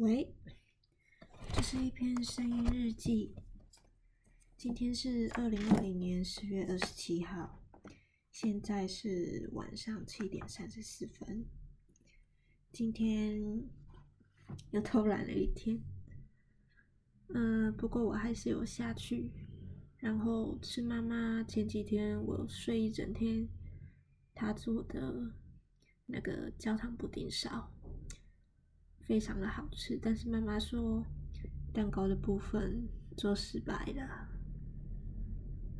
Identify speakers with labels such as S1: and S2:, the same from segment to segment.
S1: 喂，这是一篇声音日记。今天是二零二零年十月二十七号，现在是晚上七点三十四分。今天又偷懒了一天，嗯、不过我还是有下去，然后吃妈妈前几天我睡一整天，她做的那个焦糖布丁烧。非常的好吃，但是妈妈说蛋糕的部分做失败了。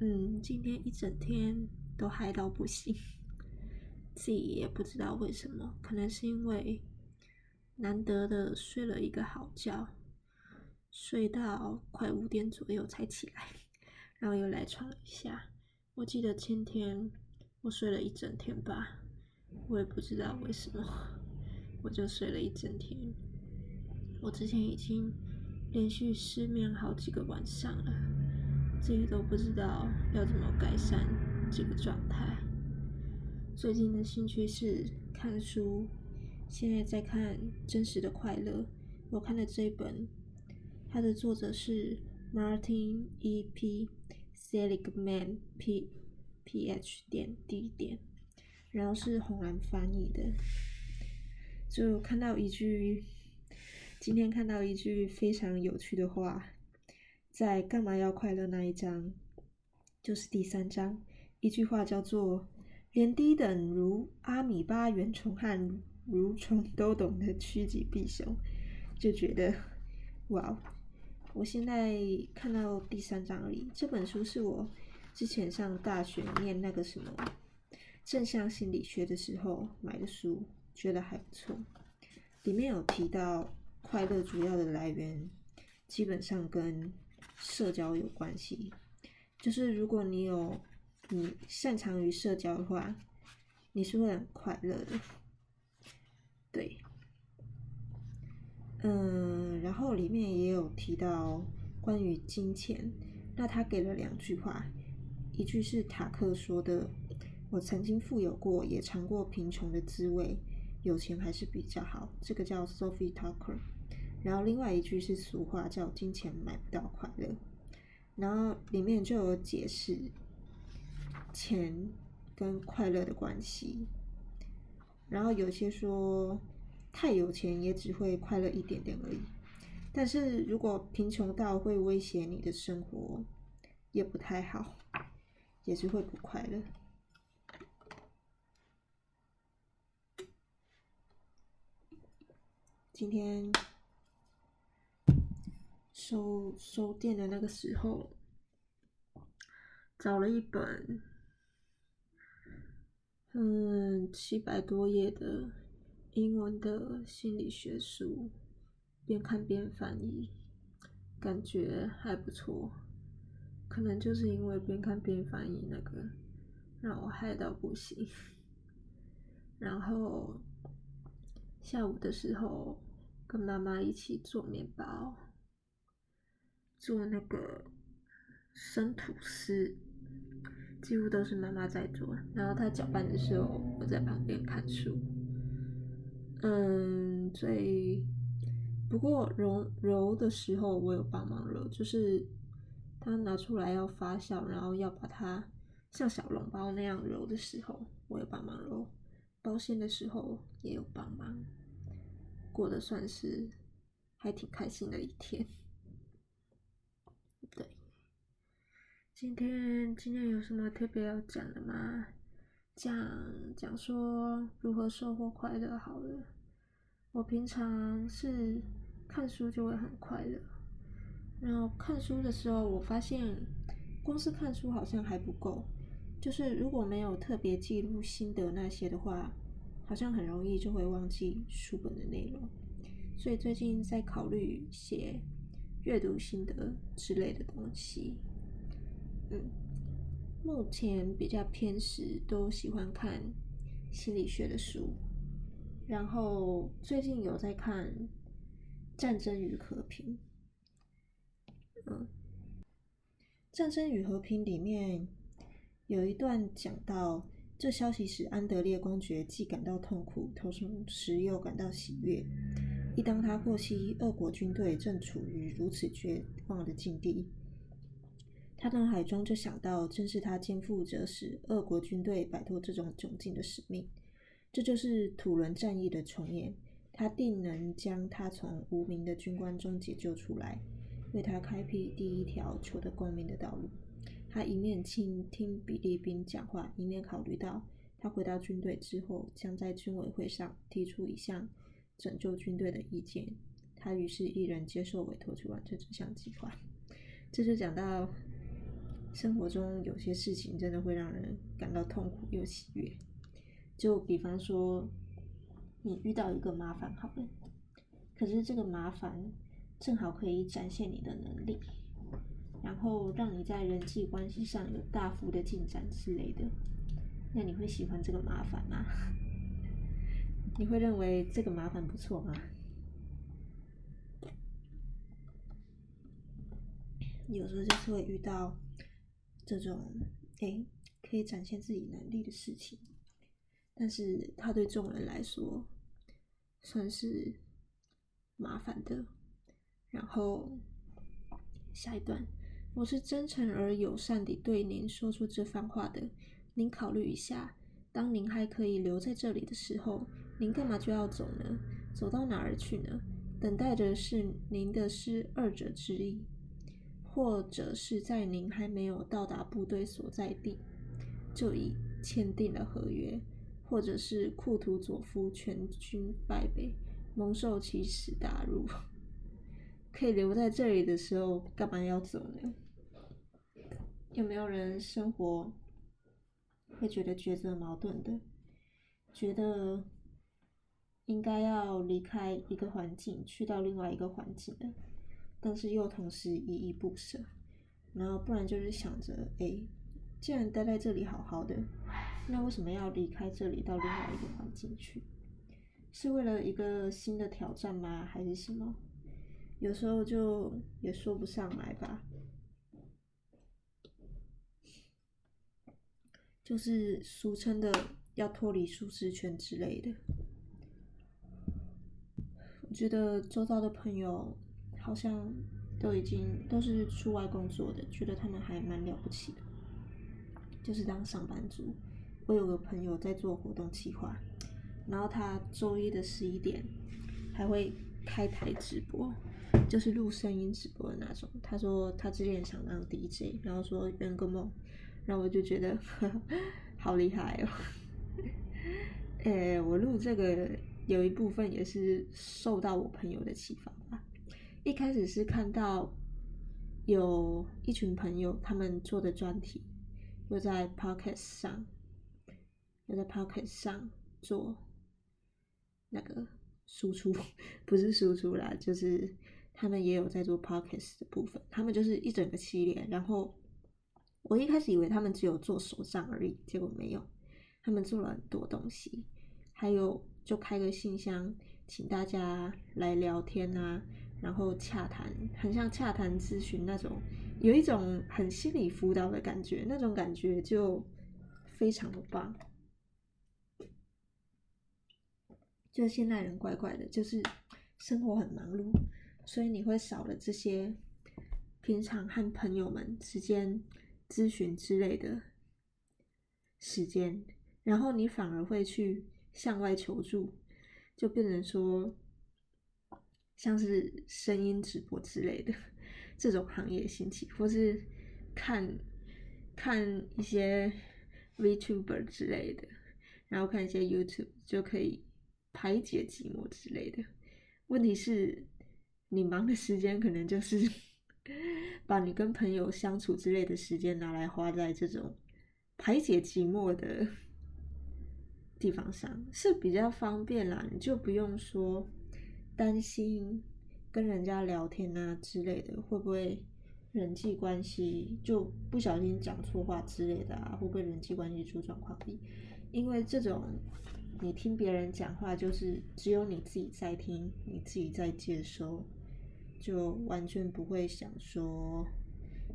S1: 嗯，今天一整天都嗨到不行，自己也不知道为什么，可能是因为难得的睡了一个好觉，睡到快五点左右才起来，然后又来床了一下。我记得前天我睡了一整天吧，我也不知道为什么。我就睡了一整天。我之前已经连续失眠好几个晚上了，自己都不知道要怎么改善这个状态。最近的兴趣是看书，现在在看《真实的快乐》。我看的这一本，它的作者是 Martin E. P. Seligman P. P. H. 点 D. 点，然后是红蓝翻译的。就看到一句，今天看到一句非常有趣的话，在《干嘛要快乐》那一章，就是第三章，一句话叫做“连低等如阿米巴原虫和蠕虫都懂得趋吉避凶”，就觉得哇！我现在看到第三章而已。这本书是我之前上大学念那个什么正向心理学的时候买的书。觉得还不错，里面有提到快乐主要的来源，基本上跟社交有关系。就是如果你有你擅长于社交的话，你是会很快乐的。对，嗯，然后里面也有提到关于金钱，那他给了两句话，一句是塔克说的：“我曾经富有过，也尝过贫穷的滋味。”有钱还是比较好，这个叫 Sophie Tucker。然后另外一句是俗话，叫“金钱买不到快乐”。然后里面就有解释钱跟快乐的关系。然后有些说太有钱也只会快乐一点点而已，但是如果贫穷到会威胁你的生活，也不太好，也是会不快乐。今天收收店的那个时候，找了一本嗯七百多页的英文的心理学书，边看边翻译，感觉还不错。可能就是因为边看边翻译那个，让我嗨到不行。然后下午的时候。跟妈妈一起做面包，做那个生吐司，几乎都是妈妈在做。然后她搅拌的时候，我在旁边看书。嗯，最不过揉揉的时候，我有帮忙揉，就是她拿出来要发酵，然后要把它像小笼包那样揉的时候，我有帮忙揉。包馅的时候也有帮忙。过得算是还挺开心的一天。对，今天今天有什么特别要讲的吗？讲讲说如何收获快乐好了。我平常是看书就会很快乐，然后看书的时候，我发现光是看书好像还不够，就是如果没有特别记录心得那些的话。好像很容易就会忘记书本的内容，所以最近在考虑写阅读心得之类的东西。嗯，目前比较偏食，都喜欢看心理学的书，然后最近有在看《战争与和平》。嗯，《战争与和平》里面有一段讲到。这消息使安德烈公爵既感到痛苦，同时又感到喜悦。一当他获悉俄国军队正处于如此绝望的境地，他脑海中就想到，正是他肩负着使俄国军队摆脱这种窘境的使命。这就是土伦战役的重演，他定能将他从无名的军官中解救出来，为他开辟第一条求得共鸣的道路。他一面倾听比利宾讲话，一面考虑到，他回到军队之后，将在军委会上提出一项拯救军队的意见。他于是毅然接受委托，去完成这项计划。这就讲到，生活中有些事情真的会让人感到痛苦又喜悦。就比方说，你遇到一个麻烦，好了，可是这个麻烦正好可以展现你的能力，然后让你在人际关系上有大幅的进展之类的，那你会喜欢这个麻烦吗？你会认为这个麻烦不错吗？有时候就是会遇到这种，诶，可以展现自己能力的事情。但是他对众人来说算是麻烦的。然后下一段，我是真诚而友善地对您说出这番话的。您考虑一下，当您还可以留在这里的时候，您干嘛就要走呢？走到哪儿去呢？等待着是您的是二者之一，或者是在您还没有到达部队所在地，就已签订了合约。或者是库图佐夫全军败北，蒙受奇耻大辱，可以留在这里的时候，干嘛要走呢？有没有人生活会觉得抉择矛盾的，觉得应该要离开一个环境，去到另外一个环境的，但是又同时依依不舍，然后不然就是想着，哎，既然待在这里好好的。那为什么要离开这里到另外一个环境去？是为了一个新的挑战吗？还是什么？有时候就也说不上来吧。就是俗称的要脱离舒适圈之类的。我觉得周遭的朋友好像都已经都是出外工作的，觉得他们还蛮了不起的，就是当上班族。我有个朋友在做活动企划，然后他周一的十一点还会开台直播，就是录声音直播的那种。他说他之前想当 DJ，然后说圆个梦，然后我就觉得 好厉害哦。诶，我录这个有一部分也是受到我朋友的启发吧。一开始是看到有一群朋友他们做的专题，又在 Pocket 上。又在 Pocket 上做那个输出，不是输出啦，就是他们也有在做 Podcast 的部分。他们就是一整个系列，然后我一开始以为他们只有做手账而已，结果没有，他们做了很多东西。还有就开个信箱，请大家来聊天啊，然后洽谈，很像洽谈咨询那种，有一种很心理辅导的感觉，那种感觉就非常的棒。就现代人怪怪的，就是生活很忙碌，所以你会少了这些平常和朋友们之间咨询之类的时间，然后你反而会去向外求助，就变成说像是声音直播之类的这种行业兴起，或是看看一些 VTuber 之类的，然后看一些 YouTube 就可以。排解寂寞之类的，问题是，你忙的时间可能就是 把你跟朋友相处之类的时间拿来花在这种排解寂寞的地方上，是比较方便啦。你就不用说担心跟人家聊天啊之类的，会不会人际关系就不小心讲错话之类的啊？会不会人际关系出状况？因为这种。你听别人讲话，就是只有你自己在听，你自己在接收，就完全不会想说，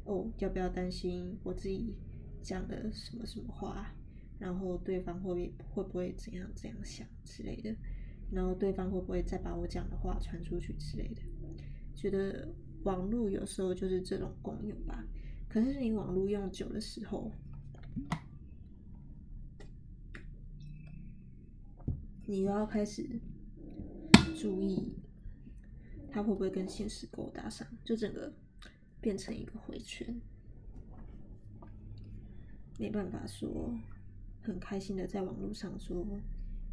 S1: 哦，要不要担心我自己讲的什么什么话，然后对方会会不会怎样怎样想之类的，然后对方会不会再把我讲的话传出去之类的？觉得网络有时候就是这种功用吧。可是你网络用久的时候，你又要开始注意，它会不会跟现实勾搭上，就整个变成一个回圈。没办法说很开心的在网络上说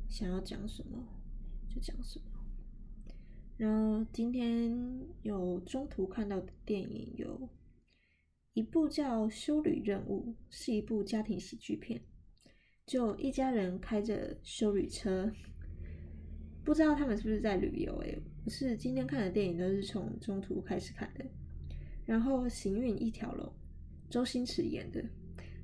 S1: 想要讲什么就讲什么。然后今天有中途看到的电影有一部叫《修旅任务》，是一部家庭喜剧片，就一家人开着修旅车，不知道他们是不是在旅游？诶，不是，今天看的电影都是从中途开始看的。然后行运一条龙，周星驰演的。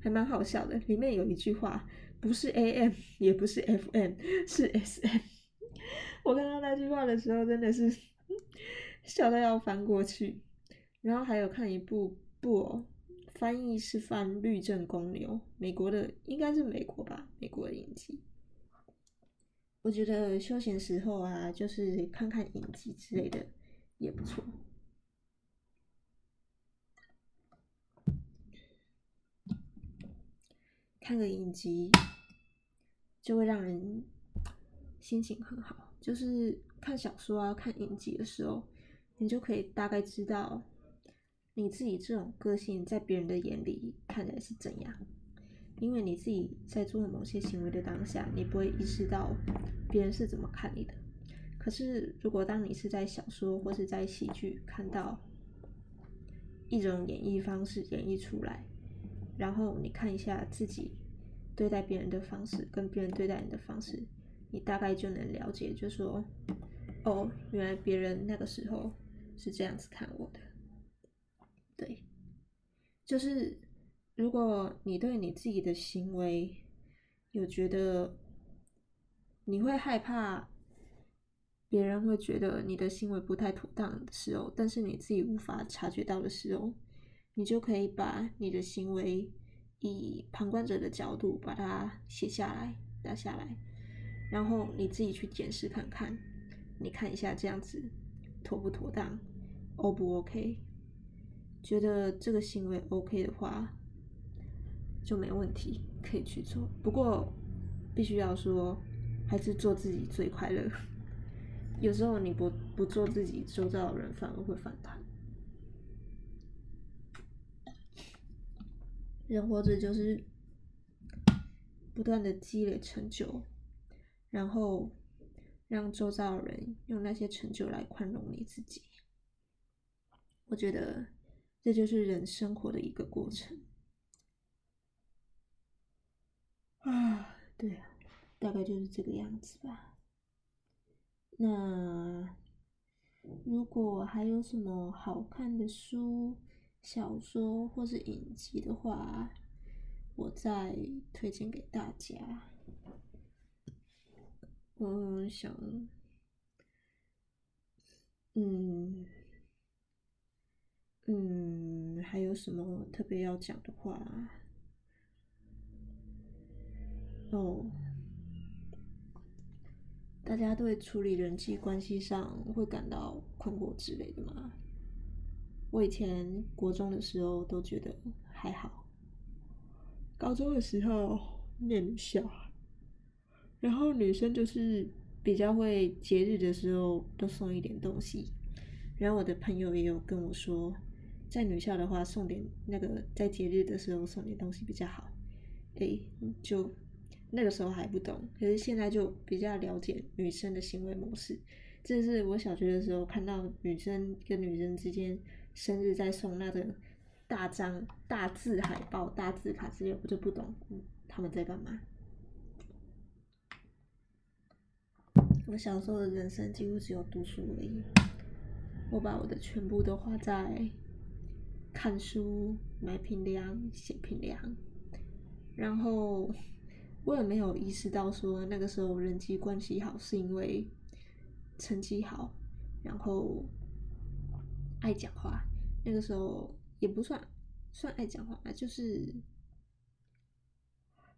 S1: 还蛮好笑的，里面有一句话，不是 AM 也不是 FM，是 SM。我看到那句话的时候，真的是 笑到要翻过去。然后还有看一部布偶，翻译是翻《律政公牛》，美国的，应该是美国吧，美国的影集。我觉得休闲时候啊，就是看看影集之类的也不错。看个影集就会让人心情很好，就是看小说啊、看影集的时候，你就可以大概知道你自己这种个性在别人的眼里看起来是怎样。因为你自己在做某些行为的当下，你不会意识到别人是怎么看你的。可是，如果当你是在小说或是在喜剧看到一种演绎方式演绎出来，然后你看一下自己对待别人的方式，跟别人对待你的方式，你大概就能了解，就说，哦，原来别人那个时候是这样子看我的。对，就是如果你对你自己的行为有觉得你会害怕别人会觉得你的行为不太妥当的时候，但是你自己无法察觉到的时候。你就可以把你的行为以旁观者的角度把它写下来、打下来，然后你自己去检视看看，你看一下这样子妥不妥当，O 不 OK？觉得这个行为 OK 的话，就没问题，可以去做。不过必须要说，还是做自己最快乐。有时候你不不做自己，周遭的人反而会反弹。人活着就是不断的积累成就，然后让周遭的人用那些成就来宽容你自己。我觉得这就是人生活的一个过程。啊，对啊，大概就是这个样子吧。那如果还有什么好看的书，小说或是影集的话，我再推荐给大家。我想，嗯嗯，还有什么特别要讲的话？哦，大家对处理人际关系上会感到困惑之类的吗？我以前国中的时候都觉得还好，高中的时候念女校，然后女生就是比较会节日的时候都送一点东西，然后我的朋友也有跟我说，在女校的话送点那个在节日的时候送点东西比较好，诶，就那个时候还不懂，可是现在就比较了解女生的行为模式，这是我小学的时候看到女生跟女生之间。生日在送那个大张大字海报、大字卡之类，我就不懂他们在干嘛。我小时候的人生几乎只有读书而已，我把我的全部都花在看书、买评量、写评量，然后我也没有意识到说那个时候人际关系好是因为成绩好，然后。爱讲话，那个时候也不算算爱讲话吧，就是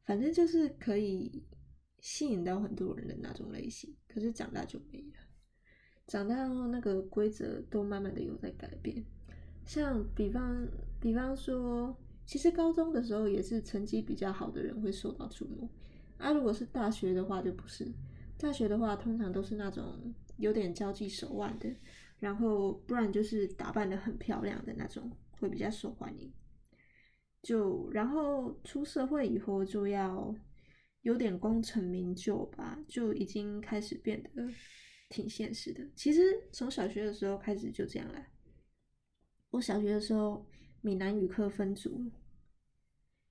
S1: 反正就是可以吸引到很多人的那种类型。可是长大就没了，长大后那个规则都慢慢的有在改变。像比方，比方说，其实高中的时候也是成绩比较好的人会受到瞩目，啊，如果是大学的话就不是。大学的话，通常都是那种有点交际手腕的，然后不然就是打扮的很漂亮的那种，会比较受欢迎。就然后出社会以后，就要有点功成名就吧，就已经开始变得挺现实的。其实从小学的时候开始就这样了。我小学的时候，闽南语课分组，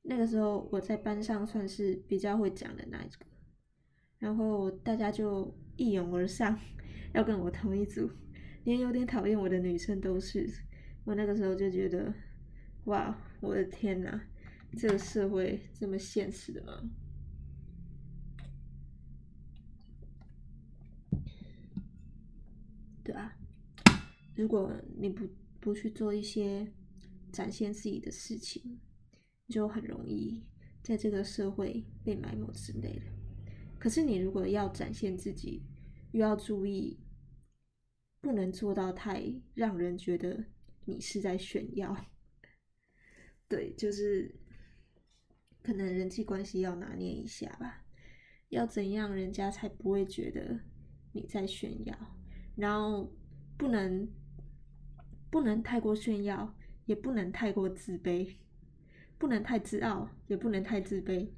S1: 那个时候我在班上算是比较会讲的那一个。然后大家就一拥而上，要跟我同一组，连有点讨厌我的女生都是。我那个时候就觉得，哇，我的天哪，这个社会这么现实的吗？对啊，如果你不不去做一些展现自己的事情，就很容易在这个社会被埋没之类的。可是你如果要展现自己，又要注意，不能做到太让人觉得你是在炫耀。对，就是可能人际关系要拿捏一下吧。要怎样人家才不会觉得你在炫耀？然后不能不能太过炫耀，也不能太过自卑，不能太自傲，也不能太自卑。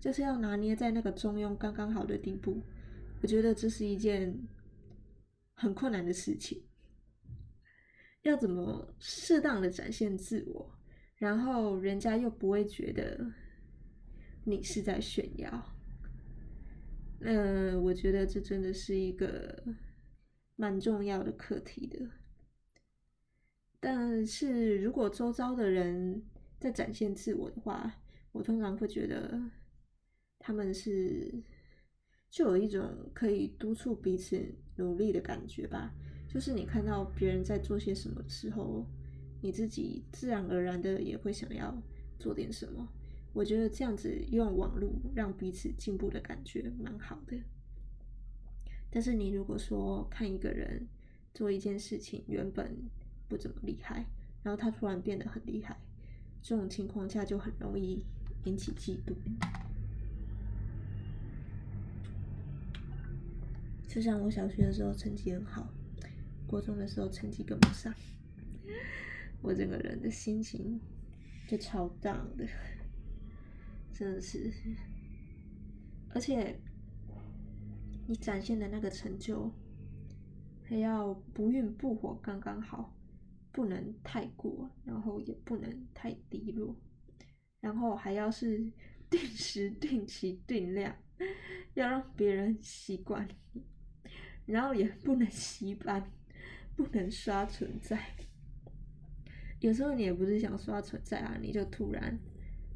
S1: 就是要拿捏在那个中庸刚刚好的地步，我觉得这是一件很困难的事情。要怎么适当的展现自我，然后人家又不会觉得你是在炫耀？嗯，我觉得这真的是一个蛮重要的课题的。但是如果周遭的人在展现自我的话，我通常会觉得。他们是就有一种可以督促彼此努力的感觉吧，就是你看到别人在做些什么时候，你自己自然而然的也会想要做点什么。我觉得这样子用网络让彼此进步的感觉蛮好的。但是你如果说看一个人做一件事情原本不怎么厉害，然后他突然变得很厉害，这种情况下就很容易引起嫉妒。就像我小学的时候成绩很好，国中的时候成绩跟不上，我整个人的心情就超荡的，真的是。而且你展现的那个成就，还要不孕不火刚刚好，不能太过，然后也不能太低落，然后还要是 定时、定期、定量，要让别人习惯。然后也不能洗版，不能刷存在。有时候你也不是想刷存在啊，你就突然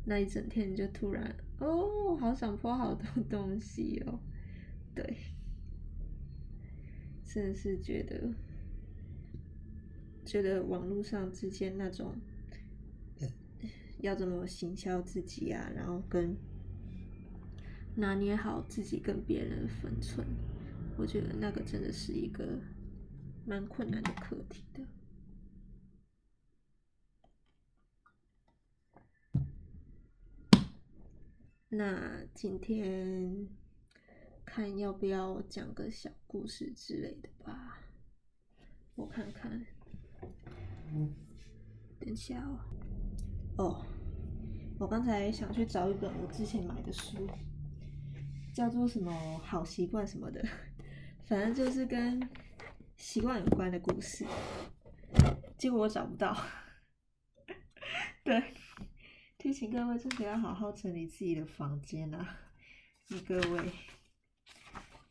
S1: 那一整天你就突然哦，好想 po 好多东西哦。对，真是觉得觉得网络上之间那种要怎么行销自己啊，然后跟拿捏好自己跟别人的分寸。我觉得那个真的是一个蛮困难的课题的。那今天看要不要讲个小故事之类的吧？我看看，等一下哦。哦，我刚才想去找一本我之前买的书，叫做什么《好习惯》什么的。反正就是跟习惯有关的故事，结果我找不到。对，提醒各位，真的要好好整理自己的房间啊！你各位，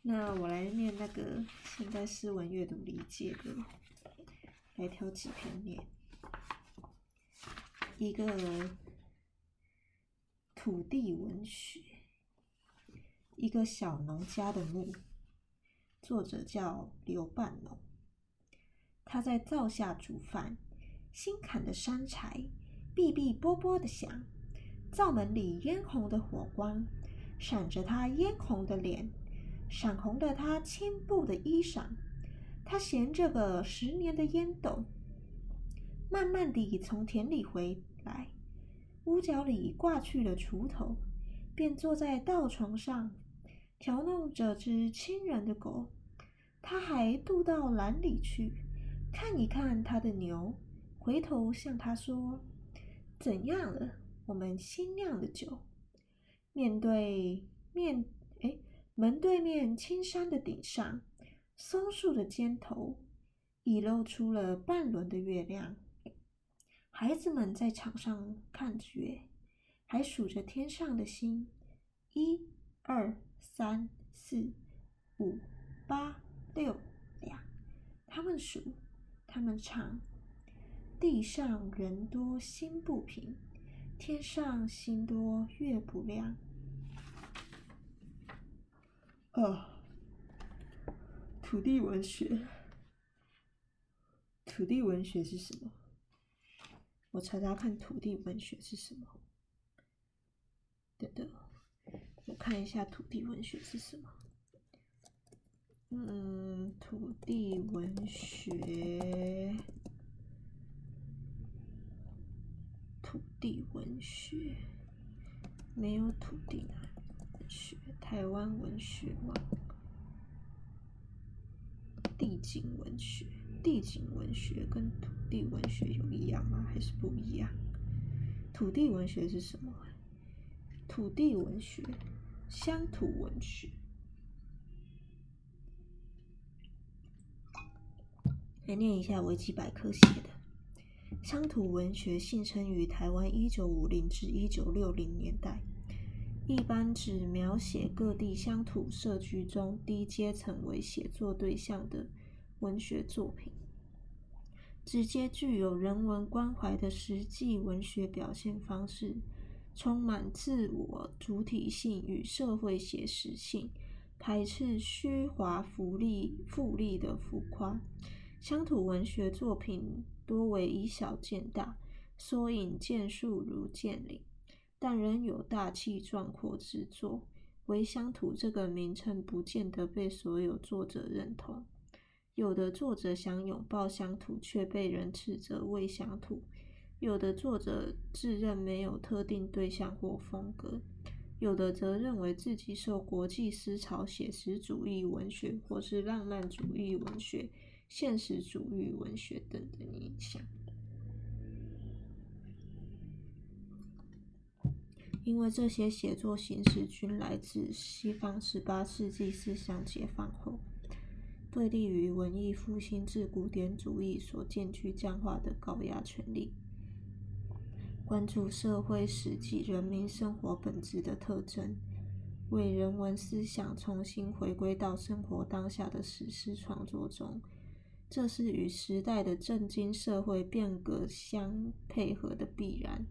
S1: 那我来念那个现代诗文阅读理解的，来挑几篇念。一个土地文学，一个小农家的墓。作者叫刘半农，他在灶下煮饭，新砍的山柴哔哔啵啵的响，灶门里嫣红的火光闪着他嫣红的脸，闪红了他青布的衣裳。他衔着个十年的烟斗，慢慢地从田里回来，屋角里挂去了锄头，便坐在稻床上，调弄着只亲人的狗。他还渡到栏里去，看一看他的牛，回头向他说：“怎样了？我们新酿的酒。”面对面，哎，门对面青山的顶上，松树的尖头已露出了半轮的月亮。孩子们在场上看着月，还数着天上的星，一、二、三、四、五、八、六、两。他们数，他们唱。地上人多心不平，天上星多月不亮。啊，土地文学，土地文学是什么？我查查看，土地文学是什么？等等，我看一下土地文学是什么。嗯，土地文学，土地文学，没有土地文学，台湾文学网？地景文学。地景文学跟土地文学有一样吗？还是不一样？土地文学是什么？土地文学，乡土文学。来念一下维基百科写的：乡土文学现称于台湾一九五零至一九六零年代，一般指描写各地乡土社区中低阶层为写作对象的。文学作品，直接具有人文关怀的实际文学表现方式，充满自我主体性与社会写实性，排斥虚华浮利、富丽的浮夸。乡土文学作品多为以小见大，缩影见树如见林，但仍有大气壮阔之作。唯乡土这个名称不见得被所有作者认同。有的作者想拥抱乡土，却被人斥责为乡土；有的作者自认没有特定对象或风格；有的则认为自己受国际思潮、写实主义文学或是浪漫主义文学、现实主义文学等的影响。因为这些写作形式均来自西方十八世纪思想解放后。对立于文艺复兴至古典主义所渐具僵化的高压权力，关注社会实际人民生活本质的特征，为人文思想重新回归到生活当下的史诗创作中，这是与时代的震惊社会变革相配合的必然，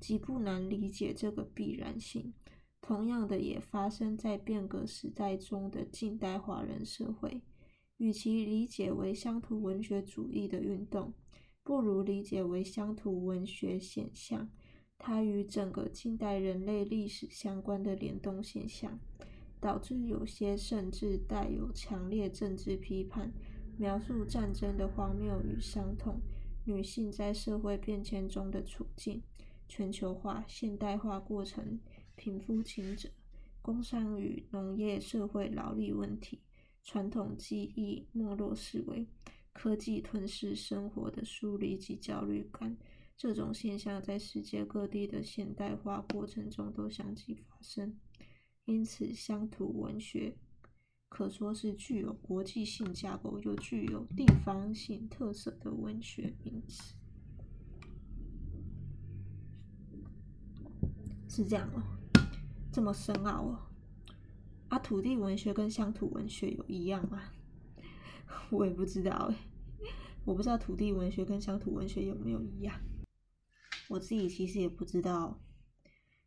S1: 极不难理解这个必然性。同样的，也发生在变革时代中的近代华人社会。与其理解为乡土文学主义的运动，不如理解为乡土文学现象。它与整个近代人类历史相关的联动现象，导致有些甚至带有强烈政治批判，描述战争的荒谬与伤痛，女性在社会变迁中的处境，全球化、现代化过程，贫富倾折，工商与农业社会劳力问题。传统记忆没落思维，科技吞噬生活的疏离及焦虑感，这种现象在世界各地的现代化过程中都相继发生。因此，乡土文学可说是具有国际性架构又具有地方性特色的文学名词。是这样哦，这么深奥哦。啊，土地文学跟乡土文学有一样吗？我也不知道，我不知道土地文学跟乡土文学有没有一样。我自己其实也不知道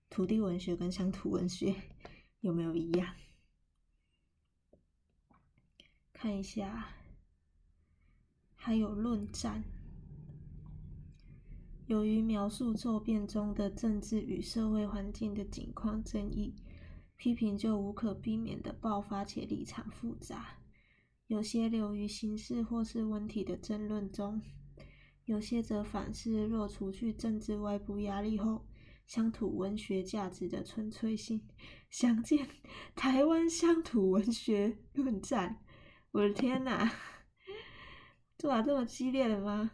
S1: 土地文学跟乡土文学有没有一样。看一下，还有论战。由于描述骤变中的政治与社会环境的景况争议。批评就无可避免的爆发，且立场复杂。有些流于形式或是文体的争论中，有些则反思若除去政治外部压力后，乡土文学价值的纯粹性。想见台湾乡土文学论战。我的天哪，做法这么激烈的吗？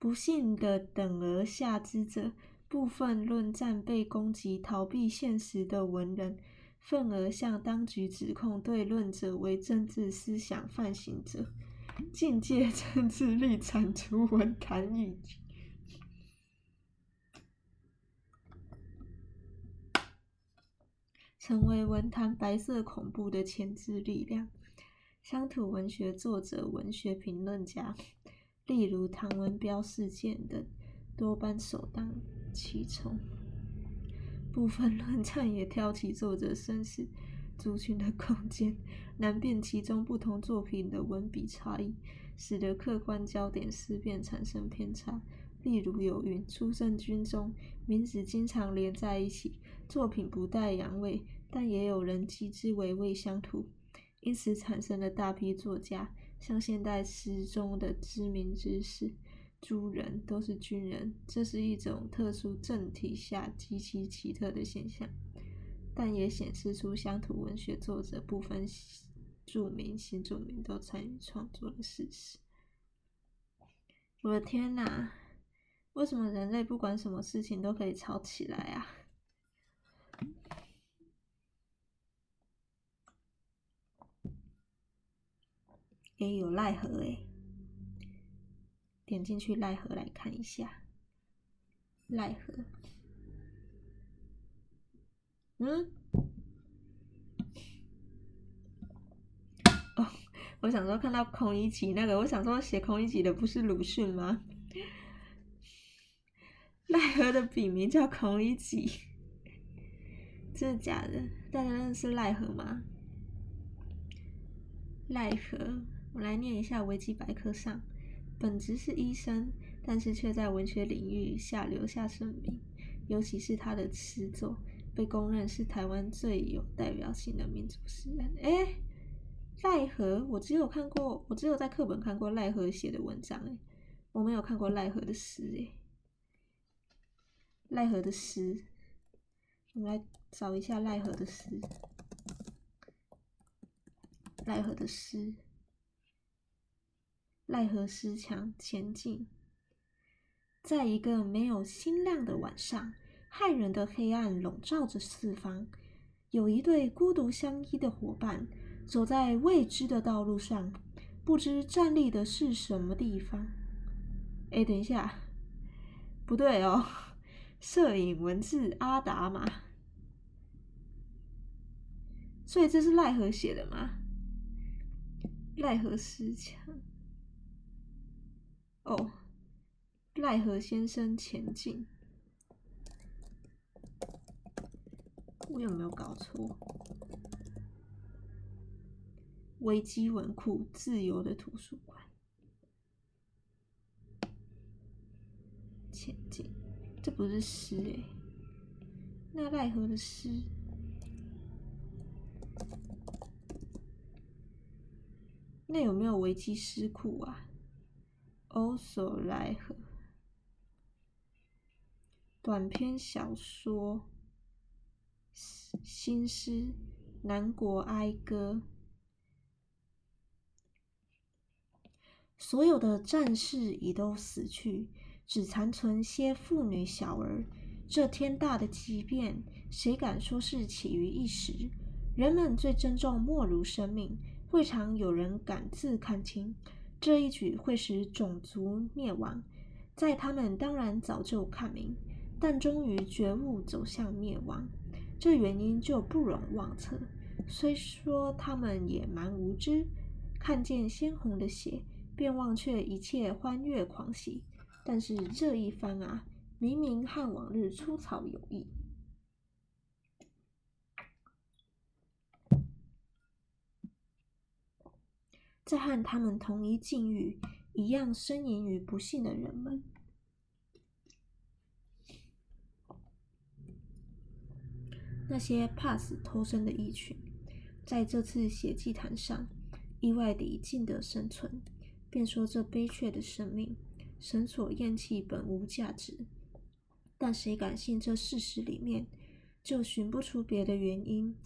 S1: 不幸的等而下之者。部分论战被攻击逃避现实的文人，愤而向当局指控对论者为政治思想犯行者，境界政治力铲除文坛异己，成为文坛白色恐怖的前置力量。乡土文学作者、文学评论家，例如唐文标事件等，多半首当其冲，部分论战也挑起作者身世、族群的空间，难辨其中不同作品的文笔差异，使得客观焦点思辨产生偏差。例如有云：“出身军中，名字经常连在一起，作品不带洋味，但也有人讥之为未乡土。”因此产生了大批作家，像现代诗中的知名之士。诸人都是军人，这是一种特殊政体下极其奇特的现象，但也显示出乡土文学作者不分著名、新著名都参与创作的事实。我的天哪！为什么人类不管什么事情都可以吵起来啊？也有赖何诶。点进去赖何来看一下，奈何，嗯，哦，我想说看到孔乙己那个，我想说写孔乙己的不是鲁迅吗？奈何的笔名叫孔乙己，真的假的？大家认识奈何吗？奈何，我来念一下维基百科上。本职是医生，但是却在文学领域下留下声名，尤其是他的诗作被公认是台湾最有代表性的民族诗人。哎，奈何，我只有看过，我只有在课本看过奈何写的文章，哎，我没有看过奈何的诗，哎，奈何的诗，我们来找一下奈何的诗，奈何的诗。赖和诗墙前进，在一个没有星亮的晚上，骇人的黑暗笼罩着四方。有一对孤独相依的伙伴，走在未知的道路上，不知站立的是什么地方。哎，等一下，不对哦，摄影文字阿达玛，所以这是赖何写的吗？赖和诗墙。哦，赖何先生前进，我有没有搞错？维基文库，自由的图书馆，前进，这不是诗诶。那赖何的诗，那有没有维基诗库啊？also like 短篇小说、新诗《南国哀歌》，所有的战士已都死去，只残存些妇女小儿。这天大的疾变，谁敢说是起于一时？人们最珍重莫如生命，未尝有人敢自看清。这一举会使种族灭亡，在他们当然早就看明，但终于觉悟走向灭亡，这原因就不容妄测。虽说他们也蛮无知，看见鲜红的血便忘却一切欢悦狂喜，但是这一番啊，明明和往日粗糙有异。在和他们同一境遇、一样呻吟于不幸的人们，那些怕死偷生的一群，在这次血祭坛上意外地尽得生存，便说这悲却的生命，神所厌弃，本无价值。但谁敢信这事实里面，就寻不出别的原因，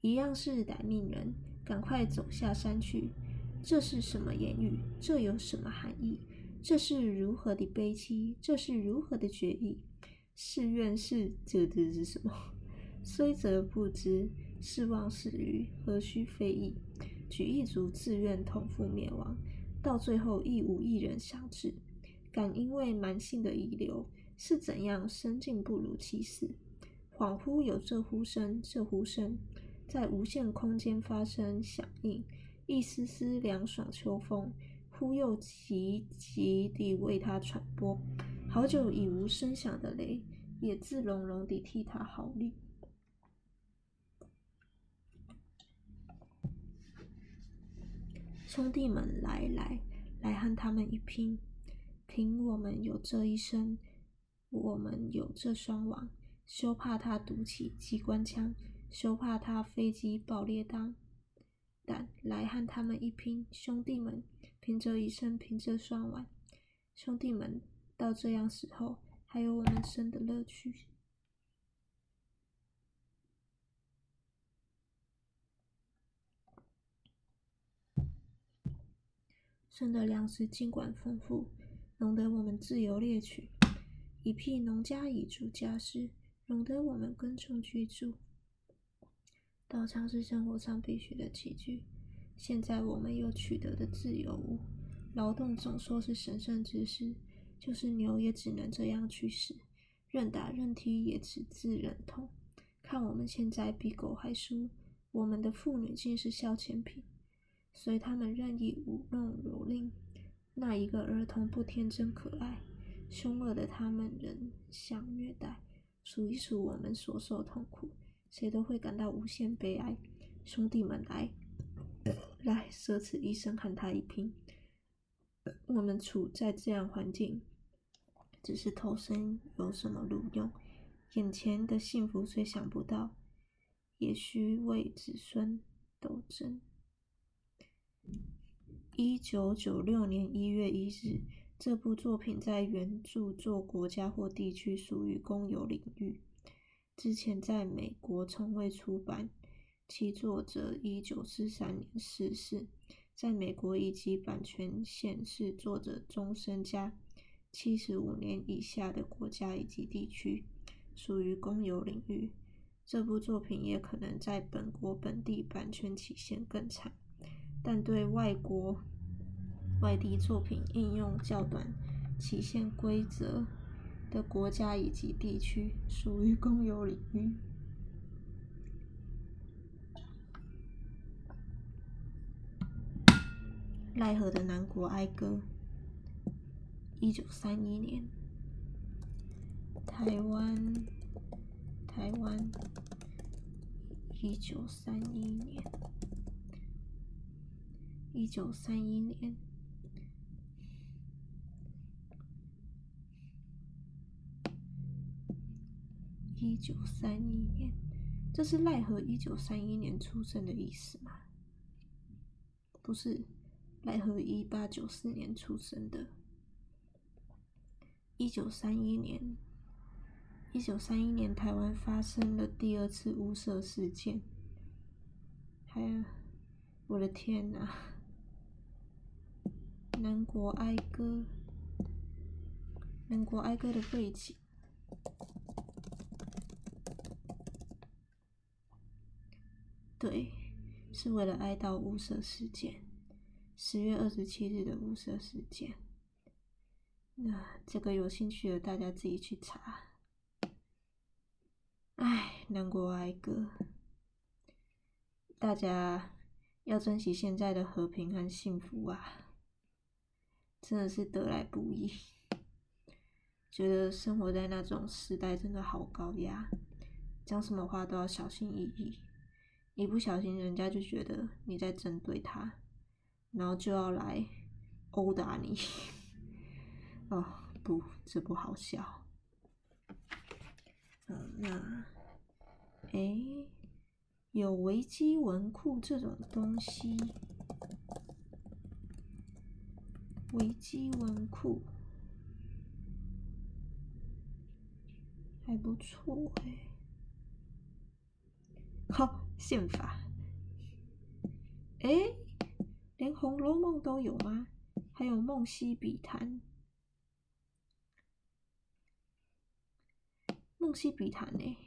S1: 一样是歹命人，赶快走下山去。这是什么言语？这有什么含义？这是如何的悲戚？这是如何的决意？是怨是这这是什么？虽则不知，是妄是愚，何须非议？举一族自愿同父灭亡，到最后亦无一人相知，敢因为蛮性的遗留。是怎样生尽不如其死？恍惚有这呼声，这呼声在无限空间发生响应，一丝丝凉爽秋风忽又急急地为他传播。好久已无声响的雷，也自隆隆地替他号令。兄弟们来，来来，和他们一拼，凭我们有这一身。我们有这双网，休怕他独起机关枪，休怕他飞机爆裂弹，胆来和他们一拼，兄弟们，凭着一身，凭着双腕，兄弟们，到这样时候，还有我们生的乐趣。生的粮食尽管丰富，容得我们自由猎取。一匹农家已筑家室，容得我们耕种居住。刀枪是生活上必须的器具，现在我们有取得的自由物。劳动总说是神圣之事，就是牛也只能这样去死，任打任踢也只自忍痛。看我们现在比狗还输，我们的妇女竟是消遣品，随他们任意舞弄蹂躏。那一个儿童不天真可爱？凶恶的他们仍想虐待，数一数我们所受痛苦，谁都会感到无限悲哀。兄弟们来，来舍此一生和他一拼。我们处在这样环境，只是投生有什么路用？眼前的幸福虽想不到，也需为子孙斗争。一九九六年一月一日。这部作品在原著作国家或地区属于公有领域，之前在美国从未出版。其作者一九四三年逝世，在美国以及版权显示作者终身加七十五年以下的国家以及地区属于公有领域。这部作品也可能在本国本地版权期限更长，但对外国。外地作品应用较短期限规则的国家以及地区属于公有领域。赖和的《南国哀歌》，一九三一年，台湾，台湾，一九三一年，一九三一年。一九三一年，这是赖和一九三一年出生的意思吗？不是，赖和一八九四年出生的。一九三一年，一九三一年，台湾发生了第二次雾社事件。还有，我的天哪！南国哀歌，南国哀歌的背景。对，是为了哀悼雾社事件，十月二十七日的雾社事件。那这个有兴趣的大家自己去查。哎，南国哀歌，大家要珍惜现在的和平和幸福啊！真的是得来不易，觉得生活在那种时代真的好高压，讲什么话都要小心翼翼。一不小心，人家就觉得你在针对他，然后就要来殴打你。哦，不，这不好笑。嗯，那，诶，有维基文库这种东西，维基文库还不错诶。好，宪法，诶，连《红楼梦》都有吗？还有《梦溪笔谈》。《梦溪笔谈》呢？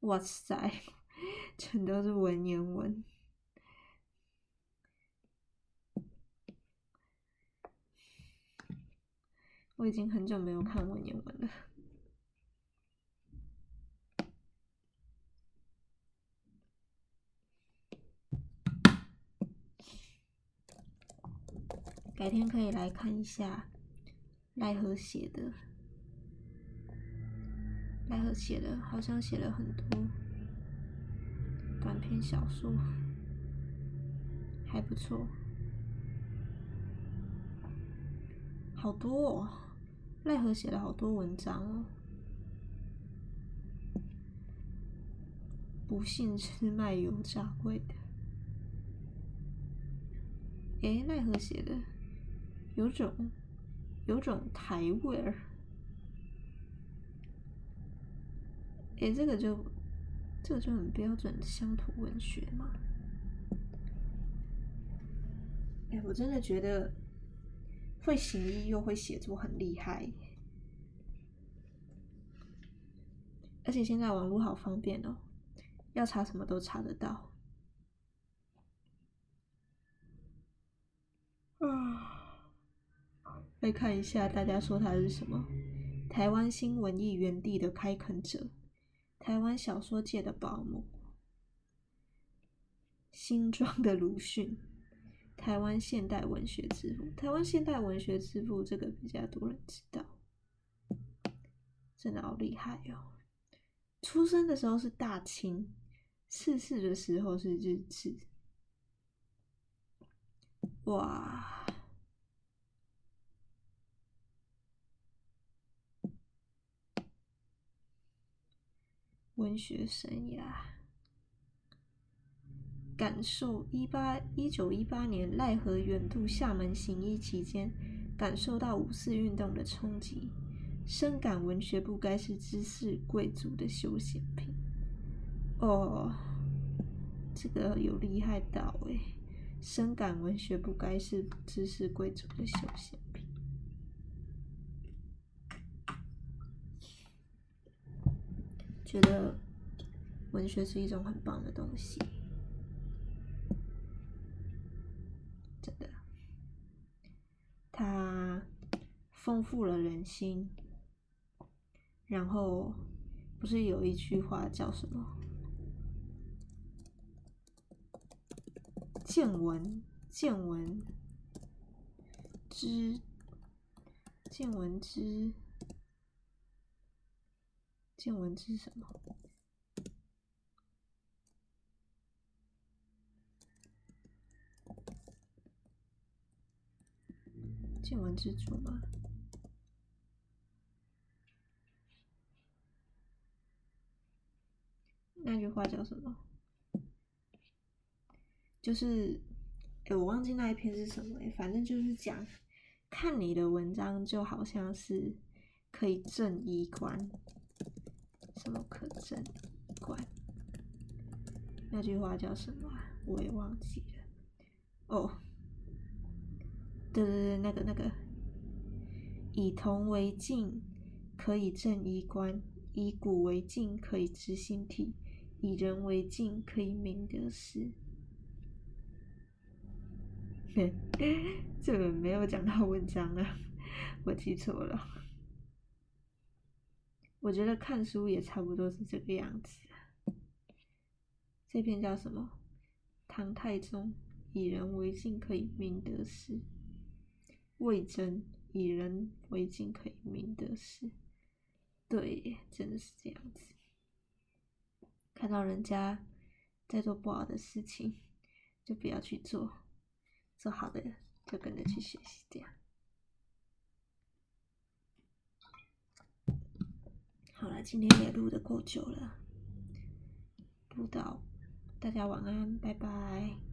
S1: 哇塞，全都是文言文。我已经很久没有看文言文了。改天可以来看一下奈何写的，奈何写的，好像写了很多短篇小说，还不错，好多哦，奈何写了好多文章哦，不幸是卖油炸贵的，诶，奈何写的。有种，有种台味儿。哎，这个就，这个就很标准的乡土文学嘛。哎，我真的觉得会行医又会写作很厉害。而且现在网络好方便哦，要查什么都查得到。啊。来看一下，大家说他是什么？台湾新文艺园地的开垦者，台湾小说界的保姆，新装的鲁迅，台湾现代文学之父。台湾现代文学之父这个比较多人知道，真的好厉害哦！出生的时候是大清，逝世的时候是日治，哇！文学生涯，感受一八一九一八年赖何远渡厦门行医期间，感受到五四运动的冲击，深感文学不该是知识贵族的休闲品。哦，这个有厉害到诶，深感文学不该是知识贵族的休闲品。觉得文学是一种很棒的东西，真的，它丰富了人心。然后，不是有一句话叫什么？“见闻，见闻之，见闻之。”见闻之什么？见闻知足吗？那句话叫什么？就是，哎，我忘记那一篇是什么，反正就是讲，看你的文章就好像是可以正衣冠。什么可正衣冠？那句话叫什么？我也忘记了。哦，对对对，那个那个，以铜为镜，可以正衣冠；以古为镜，可以知兴替；以人为镜，可以明得失。这个没有讲到文章啊，我记错了。我觉得看书也差不多是这个样子。这篇叫什么？唐太宗以人为镜，可以明得失。魏征以人为镜可以明得失。对，真的是这样子。看到人家在做不好的事情，就不要去做；做好的，就跟着去学习。这样。好了，今天也录的够久了，录到大家晚安，拜拜。